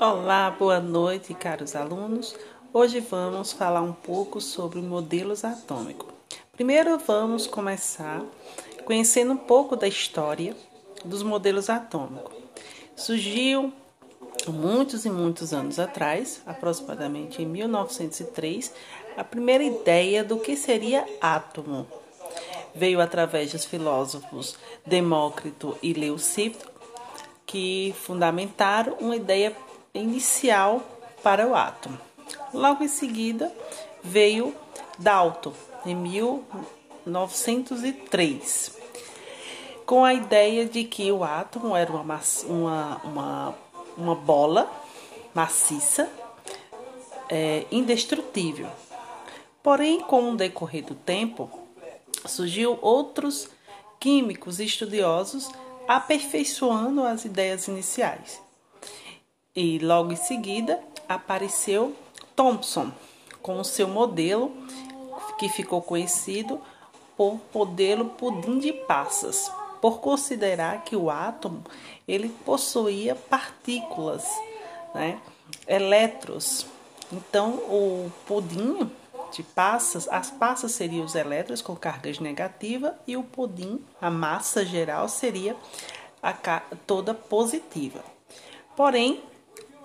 Olá, boa noite, caros alunos. Hoje vamos falar um pouco sobre modelos atômicos. Primeiro vamos começar conhecendo um pouco da história dos modelos atômicos. Surgiu muitos e muitos anos atrás, aproximadamente em 1903, a primeira ideia do que seria átomo. Veio através dos filósofos Demócrito e Leucipo, que fundamentaram uma ideia inicial para o átomo. Logo em seguida veio Dalton, em 1903, com a ideia de que o átomo era uma, uma, uma, uma bola maciça, é, indestrutível. Porém, com o decorrer do tempo, surgiu outros químicos estudiosos aperfeiçoando as ideias iniciais. E logo em seguida apareceu Thomson com o seu modelo que ficou conhecido por modelo pudim de passas, por considerar que o átomo ele possuía partículas, né, elétrons. Então o pudim de passas, as passas seriam os elétrons com cargas negativa e o pudim, a massa geral, seria a toda positiva. Porém,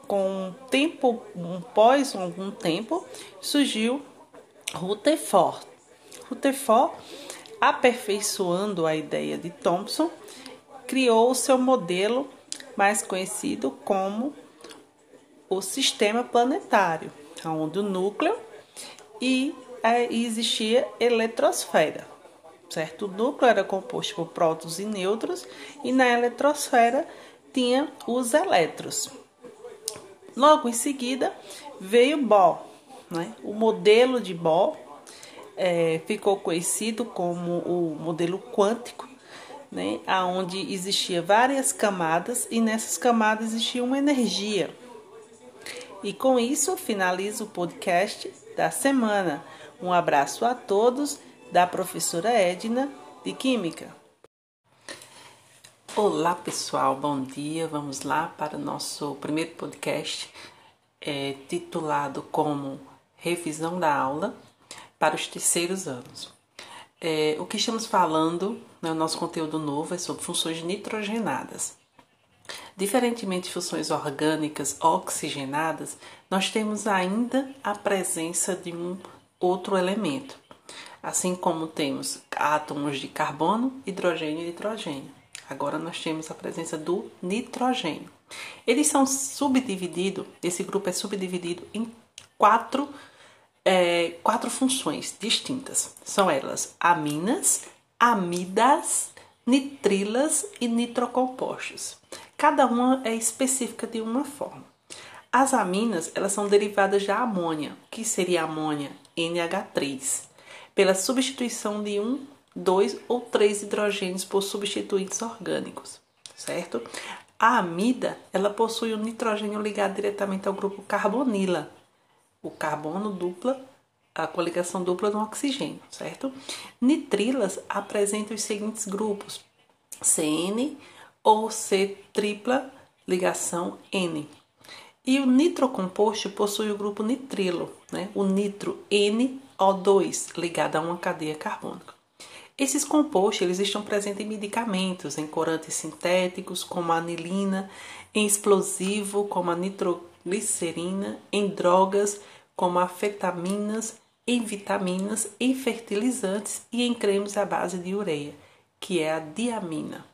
com tempo, após algum tempo, surgiu Rutherford. Rutherford, aperfeiçoando a ideia de Thomson, criou o seu modelo mais conhecido como o sistema planetário, onde o núcleo e é, existia eletrosfera, certo? O núcleo era composto por prótons e nêutrons e na eletrosfera tinha os elétrons. Logo em seguida veio Bohr, né? O modelo de Bohr é, ficou conhecido como o modelo quântico, né? Onde existia várias camadas e nessas camadas existia uma energia. E com isso finalizo o podcast da semana. Um abraço a todos da professora Edna de Química. Olá pessoal, bom dia. Vamos lá para o nosso primeiro podcast é, titulado como Revisão da Aula para os terceiros anos. É, o que estamos falando, né, o nosso conteúdo novo é sobre funções nitrogenadas. Diferentemente de funções orgânicas oxigenadas, nós temos ainda a presença de um outro elemento, assim como temos átomos de carbono, hidrogênio e nitrogênio. Agora nós temos a presença do nitrogênio. Eles são subdivididos, esse grupo é subdividido em quatro, é, quatro funções distintas. São elas aminas, amidas, nitrilas e nitrocompostos. Cada uma é específica de uma forma. As aminas, elas são derivadas da amônia, que seria a amônia NH3, pela substituição de um, dois ou três hidrogênios por substituintes orgânicos, certo? A amida, ela possui o um nitrogênio ligado diretamente ao grupo carbonila, o carbono dupla, a coligação dupla no oxigênio, certo? Nitrilas apresentam os seguintes grupos: CN, ou C tripla ligação N. E o nitrocomposto possui o grupo nitrilo, né? o nitro NO2, ligado a uma cadeia carbônica. Esses compostos eles estão presentes em medicamentos, em corantes sintéticos, como a anilina, em explosivo, como a nitroglicerina, em drogas, como afetaminas, em vitaminas, em fertilizantes e em cremes à base de ureia, que é a diamina.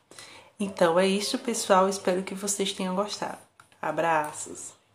Então é isso, pessoal. Espero que vocês tenham gostado. Abraços!